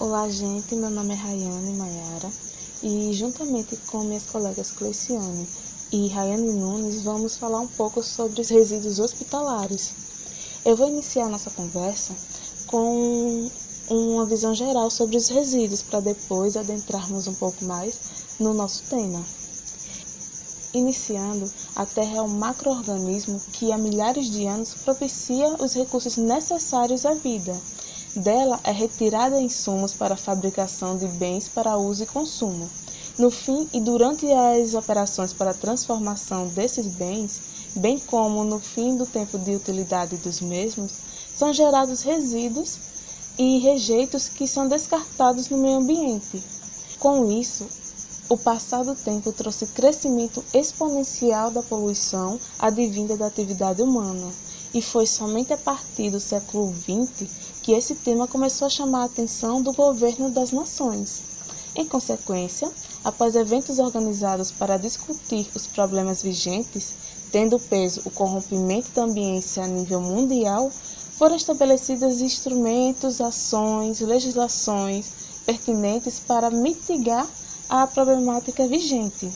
Olá, gente. Meu nome é Rayane Maiara e, juntamente com minhas colegas Cleiciane e Rayane Nunes, vamos falar um pouco sobre os resíduos hospitalares. Eu vou iniciar nossa conversa com uma visão geral sobre os resíduos, para depois adentrarmos um pouco mais no nosso tema. Iniciando, a Terra é um macroorganismo que há milhares de anos propicia os recursos necessários à vida. Dela é retirada insumos para a fabricação de bens para uso e consumo. No fim e durante as operações para a transformação desses bens, bem como no fim do tempo de utilidade dos mesmos, são gerados resíduos e rejeitos que são descartados no meio ambiente. Com isso, o passar do tempo trouxe crescimento exponencial da poluição advinda da atividade humana, e foi somente a partir do século XX que esse tema começou a chamar a atenção do governo das nações. Em consequência, após eventos organizados para discutir os problemas vigentes, tendo peso o corrompimento da ambiência a nível mundial, foram estabelecidos instrumentos, ações, legislações pertinentes para mitigar à problemática vigente.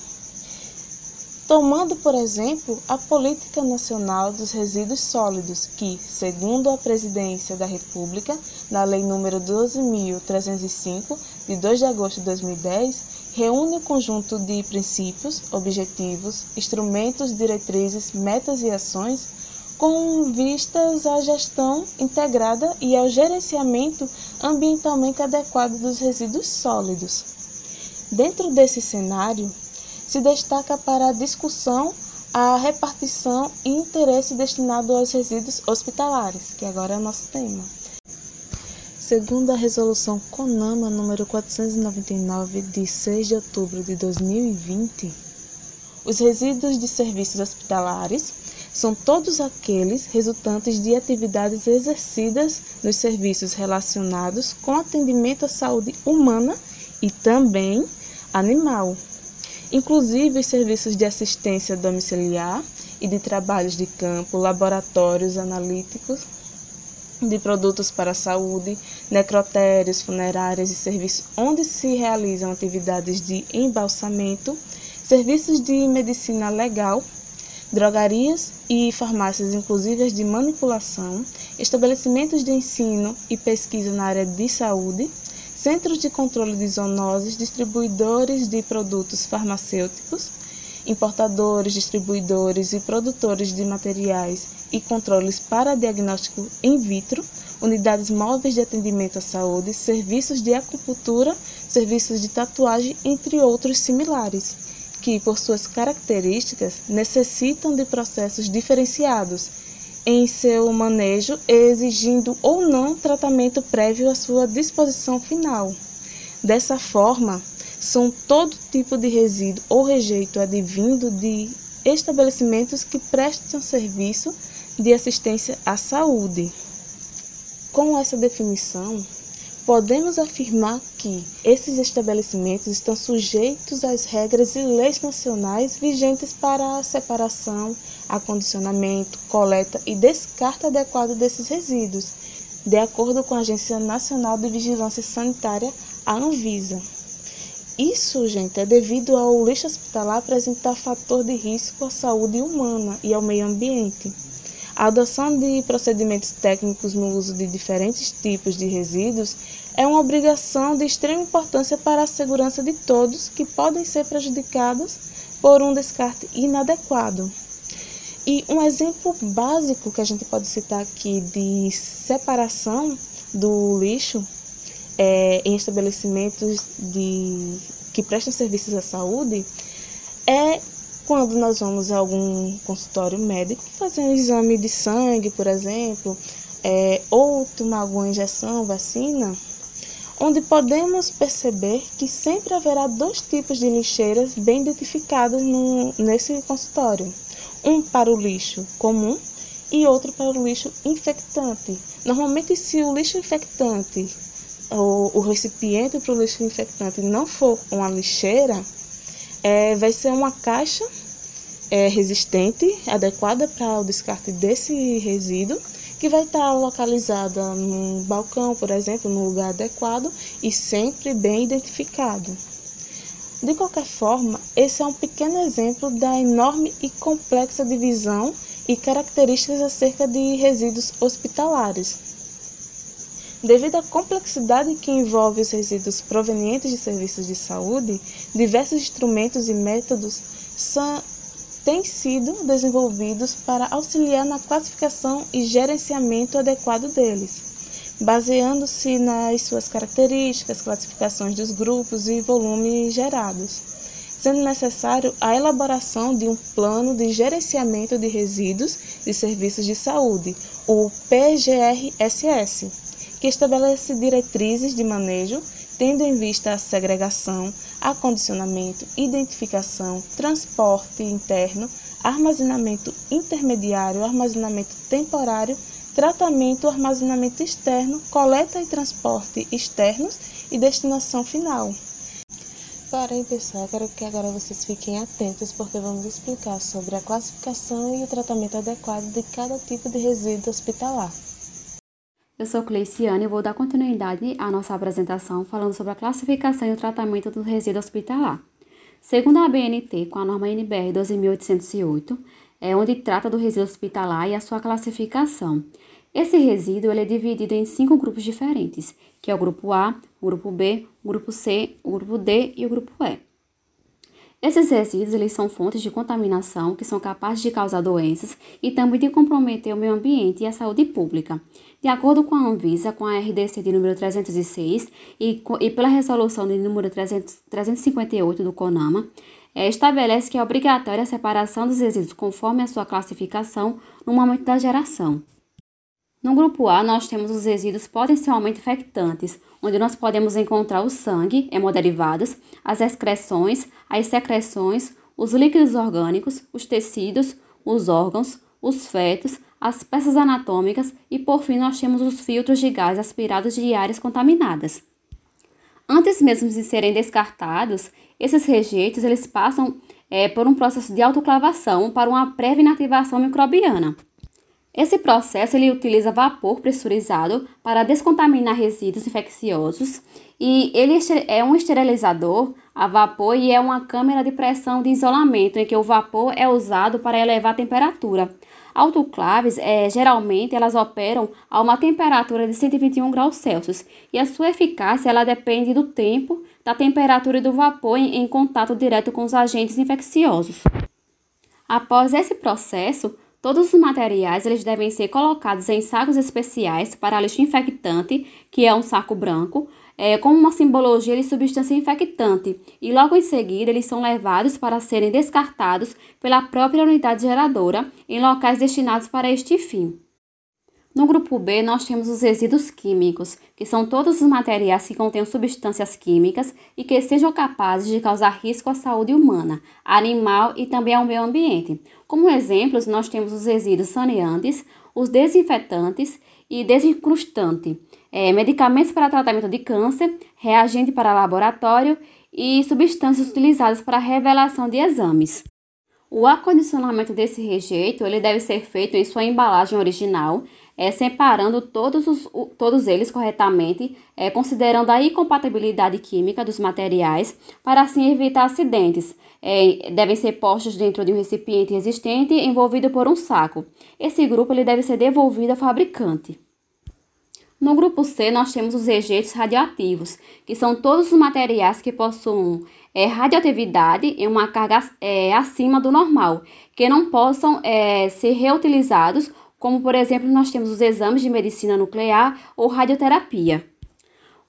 Tomando, por exemplo, a Política Nacional dos Resíduos Sólidos, que, segundo a Presidência da República, na Lei nº 12.305, de 2 de agosto de 2010, reúne um conjunto de princípios, objetivos, instrumentos, diretrizes, metas e ações com vistas à gestão integrada e ao gerenciamento ambientalmente adequado dos resíduos sólidos. Dentro desse cenário, se destaca para a discussão a repartição e interesse destinado aos resíduos hospitalares, que agora é o nosso tema. Segundo a resolução CONAMA número 499 de 6 de outubro de 2020, os resíduos de serviços hospitalares são todos aqueles resultantes de atividades exercidas nos serviços relacionados com atendimento à saúde humana e também animal, inclusive os serviços de assistência domiciliar e de trabalhos de campo, laboratórios analíticos de produtos para a saúde, necrotérios, funerárias e serviços onde se realizam atividades de embalsamento, serviços de medicina legal, drogarias e farmácias inclusivas de manipulação, estabelecimentos de ensino e pesquisa na área de saúde, centros de controle de zoonoses, distribuidores de produtos farmacêuticos, importadores, distribuidores e produtores de materiais e controles para diagnóstico in vitro, unidades móveis de atendimento à saúde, serviços de acupuntura, serviços de tatuagem, entre outros similares, que, por suas características, necessitam de processos diferenciados em seu manejo, exigindo ou não tratamento prévio à sua disposição final. Dessa forma, são todo tipo de resíduo ou rejeito advindo de estabelecimentos que prestam serviço de assistência à saúde. Com essa definição, podemos afirmar que esses estabelecimentos estão sujeitos às regras e leis nacionais vigentes para a separação, acondicionamento, coleta e descarte adequado desses resíduos, de acordo com a Agência Nacional de Vigilância Sanitária, a Anvisa. Isso, gente, é devido ao lixo hospitalar apresentar fator de risco à saúde humana e ao meio ambiente. A adoção de procedimentos técnicos no uso de diferentes tipos de resíduos é uma obrigação de extrema importância para a segurança de todos que podem ser prejudicados por um descarte inadequado. E um exemplo básico que a gente pode citar aqui de separação do lixo é, em estabelecimentos de, que prestam serviços à saúde é quando nós vamos a algum consultório médico fazer um exame de sangue, por exemplo, é, ou tomar alguma injeção, vacina, onde podemos perceber que sempre haverá dois tipos de lixeiras bem identificados no, nesse consultório. Um para o lixo comum e outro para o lixo infectante. Normalmente, se o lixo infectante ou o recipiente para o lixo infectante não for uma lixeira, é, vai ser uma caixa é, resistente, adequada para o descarte desse resíduo, que vai estar localizada num balcão, por exemplo, no lugar adequado e sempre bem identificado. De qualquer forma, esse é um pequeno exemplo da enorme e complexa divisão e características acerca de resíduos hospitalares. Devido à complexidade que envolve os resíduos provenientes de serviços de saúde, diversos instrumentos e métodos são, têm sido desenvolvidos para auxiliar na classificação e gerenciamento adequado deles baseando-se nas suas características, classificações dos grupos e volumes gerados, sendo necessário a elaboração de um plano de gerenciamento de resíduos de serviços de saúde, o PGRSS, que estabelece diretrizes de manejo tendo em vista a segregação, acondicionamento, identificação, transporte interno, armazenamento intermediário, armazenamento temporário tratamento, armazenamento externo, coleta e transporte externos e destinação final. Porém, pessoal, quero que agora vocês fiquem atentos porque vamos explicar sobre a classificação e o tratamento adequado de cada tipo de resíduo hospitalar. Eu sou Cleiciane e vou dar continuidade à nossa apresentação falando sobre a classificação e o tratamento do resíduo hospitalar. Segundo a BNT, com a norma NBR 12808, é onde trata do resíduo hospitalar e a sua classificação. Esse resíduo é dividido em cinco grupos diferentes, que é o grupo A, o grupo B, o grupo C, o grupo D e o grupo E. Esses resíduos eles são fontes de contaminação que são capazes de causar doenças e também de comprometer o meio ambiente e a saúde pública. De acordo com a Anvisa, com a RDC de número 306 e, e pela resolução de número 300, 358 do CONAMA, é, estabelece que é obrigatória a separação dos resíduos conforme a sua classificação no momento da geração. No grupo A, nós temos os resíduos potencialmente infectantes, onde nós podemos encontrar o sangue, hemoderivados, as excreções, as secreções, os líquidos orgânicos, os tecidos, os órgãos, os fetos, as peças anatômicas e, por fim, nós temos os filtros de gás aspirados de áreas contaminadas. Antes mesmo de serem descartados, esses rejeitos eles passam é, por um processo de autoclavação para uma prévia inativação microbiana. Esse processo ele utiliza vapor pressurizado para descontaminar resíduos infecciosos e ele é um esterilizador a vapor e é uma câmera de pressão de isolamento em que o vapor é usado para elevar a temperatura. Autoclaves, é, geralmente, elas operam a uma temperatura de 121 graus Celsius e a sua eficácia ela depende do tempo, da temperatura e do vapor em, em contato direto com os agentes infecciosos. Após esse processo, Todos os materiais eles devem ser colocados em sacos especiais para lixo infectante, que é um saco branco, é, com uma simbologia de substância infectante, e logo em seguida eles são levados para serem descartados pela própria unidade geradora em locais destinados para este fim. No grupo B, nós temos os resíduos químicos, que são todos os materiais que contêm substâncias químicas e que sejam capazes de causar risco à saúde humana, animal e também ao meio ambiente. Como exemplos, nós temos os resíduos saneantes, os desinfetantes e desincrustante, é, medicamentos para tratamento de câncer, reagente para laboratório e substâncias utilizadas para revelação de exames. O acondicionamento desse rejeito ele deve ser feito em sua embalagem original, é, separando todos, os, todos eles corretamente, é, considerando a incompatibilidade química dos materiais, para assim evitar acidentes. É, devem ser postos dentro de um recipiente resistente envolvido por um saco. Esse grupo ele deve ser devolvido ao fabricante. No grupo C, nós temos os rejeitos radioativos, que são todos os materiais que possuem é, radioatividade em uma carga é, acima do normal, que não possam é, ser reutilizados como por exemplo nós temos os exames de medicina nuclear ou radioterapia.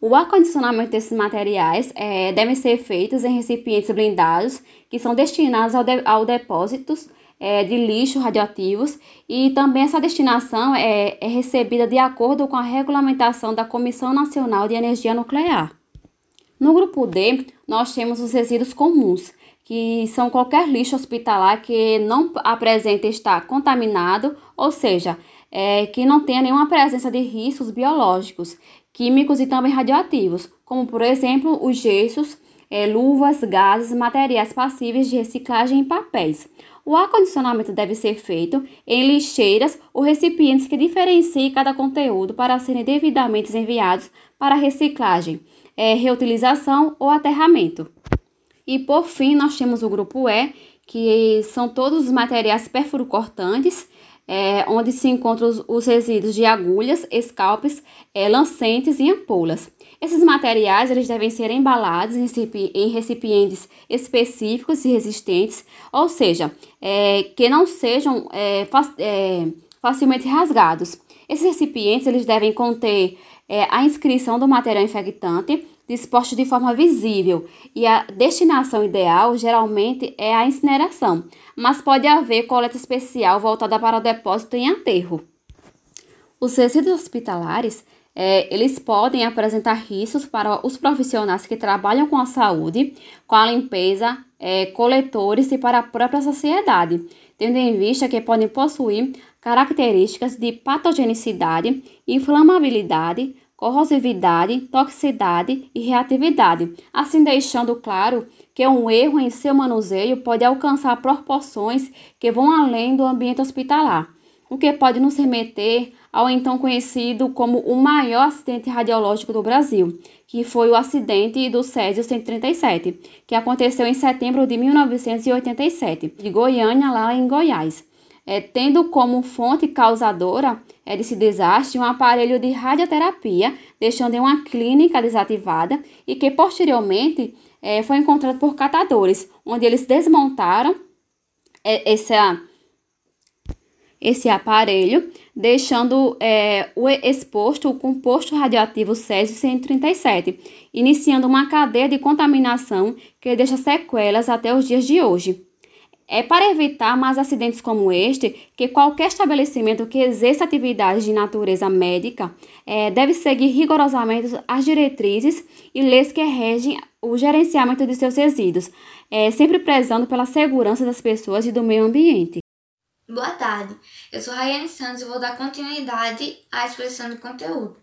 O acondicionamento desses materiais é, ser feitos em recipientes blindados que são destinados ao, de, ao depósitos é, de lixo radioativos e também essa destinação é, é recebida de acordo com a regulamentação da Comissão Nacional de Energia Nuclear. No grupo D, nós temos os resíduos comuns, que são qualquer lixo hospitalar que não apresente estar contaminado, ou seja, é, que não tenha nenhuma presença de riscos biológicos, químicos e também radioativos, como por exemplo os gessos, é, luvas, gases, materiais passíveis de reciclagem e papéis. O acondicionamento deve ser feito em lixeiras ou recipientes que diferenciem cada conteúdo para serem devidamente enviados para reciclagem, é, reutilização ou aterramento. E por fim, nós temos o grupo E, que são todos os materiais perfurocortantes, é, onde se encontram os, os, resíduos de agulhas, escalpes, é, lancentes e ampolas. Esses materiais eles devem ser embalados em recipientes específicos e resistentes, ou seja, é, que não sejam é, é, facilmente rasgados. Esses recipientes eles devem conter é, a inscrição do material infectante, disposto de forma visível e a destinação ideal geralmente é a incineração, mas pode haver coleta especial voltada para o depósito em aterro. Os resíduos hospitalares é, eles podem apresentar riscos para os profissionais que trabalham com a saúde, com a limpeza, é, coletores e para a própria sociedade, tendo em vista que podem possuir características de patogenicidade, inflamabilidade, corrosividade, toxicidade e reatividade, assim deixando claro que um erro em seu manuseio pode alcançar proporções que vão além do ambiente hospitalar, o que pode nos remeter ao então conhecido como o maior acidente radiológico do Brasil, que foi o acidente do Césio 137, que aconteceu em setembro de 1987, de Goiânia, lá em Goiás é, tendo como fonte causadora é, desse desastre um aparelho de radioterapia, deixando em uma clínica desativada e que posteriormente é, foi encontrado por catadores, onde eles desmontaram é, essa, esse aparelho, deixando é, o exposto o composto radioativo Césio 137, iniciando uma cadeia de contaminação que deixa sequelas até os dias de hoje. É para evitar mais acidentes como este que qualquer estabelecimento que exerça atividades de natureza médica é, deve seguir rigorosamente as diretrizes e leis que regem o gerenciamento de seus resíduos, é, sempre prezando pela segurança das pessoas e do meio ambiente. Boa tarde, eu sou Rayane Santos e vou dar continuidade à exposição do conteúdo.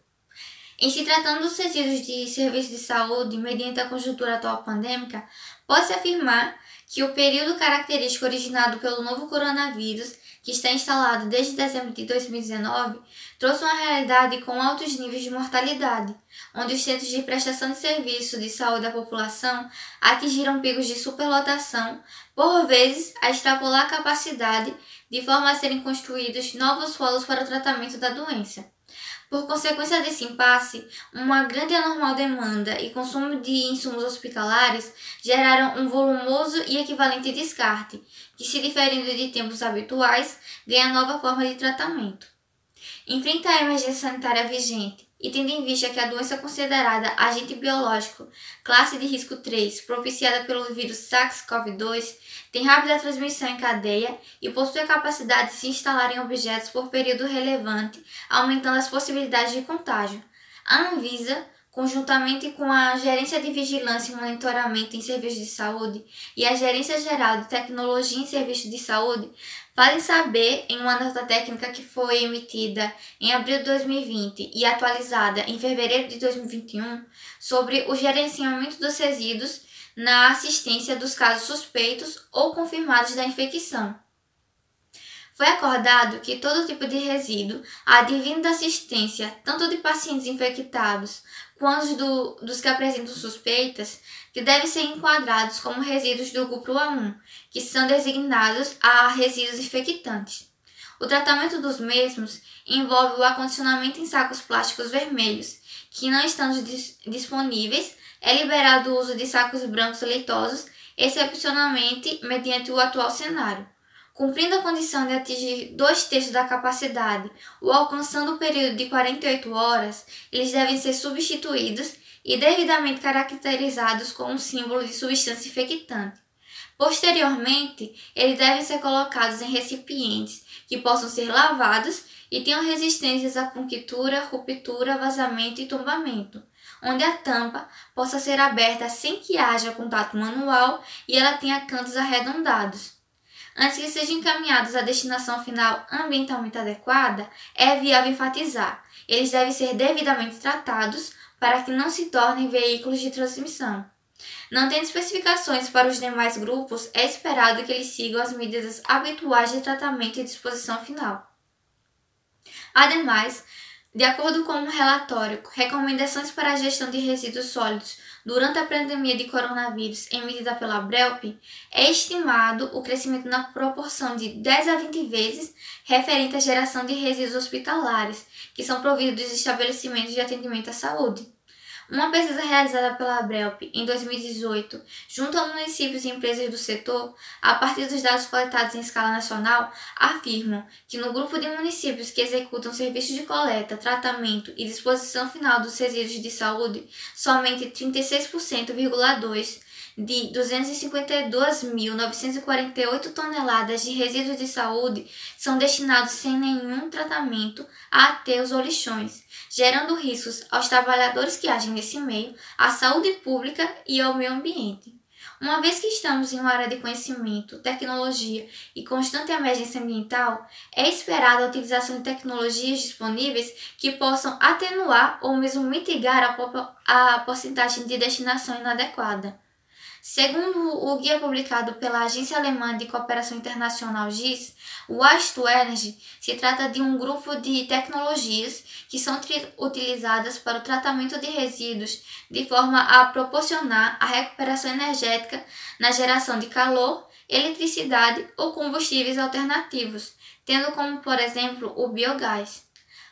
Em se tratando dos resíduos de serviços de saúde mediante a conjuntura atual pandêmica, pode-se afirmar que o período característico originado pelo novo coronavírus, que está instalado desde dezembro de 2019, trouxe uma realidade com altos níveis de mortalidade, onde os centros de prestação de serviço de saúde à população atingiram picos de superlotação, por vezes a extrapolar a capacidade, de forma a serem construídos novos polos para o tratamento da doença. Por consequência desse impasse, uma grande e anormal demanda e consumo de insumos hospitalares geraram um volumoso e equivalente descarte, que, se diferindo de tempos habituais, ganha nova forma de tratamento. Enfrenta a emergência sanitária vigente e tendo em vista que a doença considerada agente biológico, classe de risco 3, propiciada pelo vírus SARS-CoV-2, tem rápida transmissão em cadeia e possui a capacidade de se instalar em objetos por período relevante, aumentando as possibilidades de contágio. A Anvisa conjuntamente com a Gerência de Vigilância e Monitoramento em Serviços de Saúde e a Gerência Geral de Tecnologia em Serviços de Saúde, fazem saber em uma nota técnica que foi emitida em abril de 2020 e atualizada em fevereiro de 2021 sobre o gerenciamento dos resíduos na assistência dos casos suspeitos ou confirmados da infecção. Foi acordado que todo tipo de resíduo advindo da assistência tanto de pacientes infectados quanto do, dos que apresentam suspeitas, que devem ser enquadrados como resíduos do grupo A1, que são designados a resíduos infectantes. O tratamento dos mesmos envolve o acondicionamento em sacos plásticos vermelhos, que não estando dis disponíveis, é liberado o uso de sacos brancos leitosos, excepcionalmente mediante o atual cenário. Cumprindo a condição de atingir dois terços da capacidade ou alcançando o período de 48 horas, eles devem ser substituídos e devidamente caracterizados com um símbolo de substância infectante. Posteriormente, eles devem ser colocados em recipientes que possam ser lavados e tenham resistências à punctura, ruptura, vazamento e tombamento, onde a tampa possa ser aberta sem que haja contato manual e ela tenha cantos arredondados. Antes que sejam encaminhados à destinação final ambientalmente adequada, é viável enfatizar: eles devem ser devidamente tratados para que não se tornem veículos de transmissão. Não tendo especificações para os demais grupos, é esperado que eles sigam as medidas habituais de tratamento e disposição final. Ademais, de acordo com um relatório, recomendações para a gestão de resíduos sólidos durante a pandemia de coronavírus emitida pela BRELP, é estimado o crescimento na proporção de 10 a 20 vezes referente à geração de resíduos hospitalares, que são providos dos estabelecimentos de atendimento à saúde. Uma pesquisa realizada pela Abrelp em 2018, junto a municípios e empresas do setor, a partir dos dados coletados em escala nacional, afirmam que no grupo de municípios que executam serviços de coleta, tratamento e disposição final dos resíduos de saúde, somente 36,2% de 252.948 toneladas de resíduos de saúde são destinados sem nenhum tratamento a aterros ou lixões, gerando riscos aos trabalhadores que agem nesse meio, à saúde pública e ao meio ambiente. Uma vez que estamos em uma área de conhecimento, tecnologia e constante emergência ambiental, é esperada a utilização de tecnologias disponíveis que possam atenuar ou mesmo mitigar a, a porcentagem de destinação inadequada. Segundo o guia publicado pela Agência Alemã de Cooperação Internacional GIS, o Waste Energy se trata de um grupo de tecnologias que são utilizadas para o tratamento de resíduos de forma a proporcionar a recuperação energética na geração de calor, eletricidade ou combustíveis alternativos, tendo como, por exemplo, o biogás.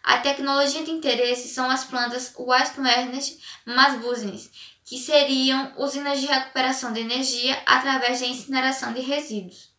A tecnologia de interesse são as plantas Waste to Energy Masbusines, que seriam usinas de recuperação de energia através da incineração de resíduos.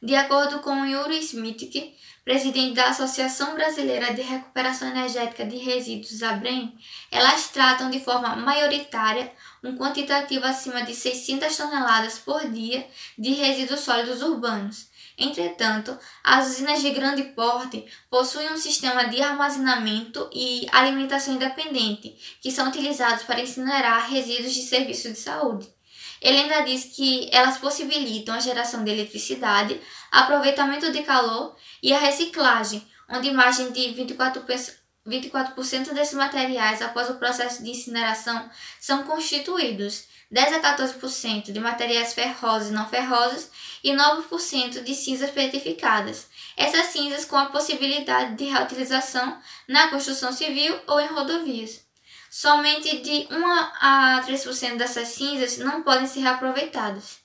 De acordo com Yuri Smitke, presidente da Associação Brasileira de Recuperação Energética de Resíduos, ABREM, elas tratam de forma maioritária um quantitativo acima de 600 toneladas por dia de resíduos sólidos urbanos, Entretanto, as usinas de grande porte possuem um sistema de armazenamento e alimentação independente, que são utilizados para incinerar resíduos de serviços de saúde. Ele ainda diz que elas possibilitam a geração de eletricidade, aproveitamento de calor e a reciclagem, onde margem de 24%, 24 desses materiais após o processo de incineração são constituídos 10 a 14% de materiais ferrosos e não ferrosos e 9% de cinzas petrificadas. Essas cinzas com a possibilidade de reutilização na construção civil ou em rodovias. Somente de 1 a 3% dessas cinzas não podem ser reaproveitadas.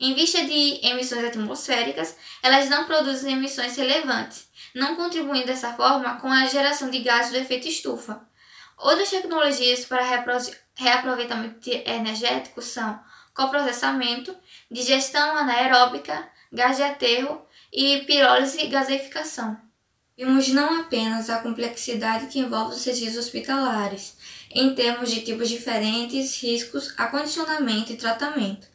Em vista de emissões atmosféricas, elas não produzem emissões relevantes, não contribuindo dessa forma com a geração de gases do efeito estufa. Outras tecnologias para reaproveitamento energético são coprocessamento, digestão anaeróbica, gás de aterro e pirólise e gaseificação. Vimos não apenas a complexidade que envolve os resíduos hospitalares, em termos de tipos diferentes, riscos, acondicionamento e tratamento.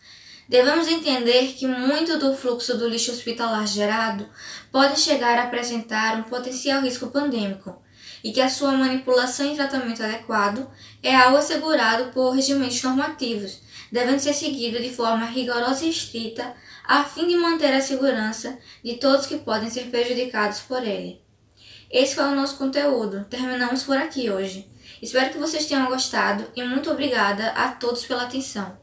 Devemos entender que muito do fluxo do lixo hospitalar gerado pode chegar a apresentar um potencial risco pandêmico, e que a sua manipulação e tratamento adequado é algo assegurado por regimentos normativos, devendo ser seguido de forma rigorosa e estrita a fim de manter a segurança de todos que podem ser prejudicados por ele. Esse foi o nosso conteúdo. Terminamos por aqui hoje. Espero que vocês tenham gostado e muito obrigada a todos pela atenção.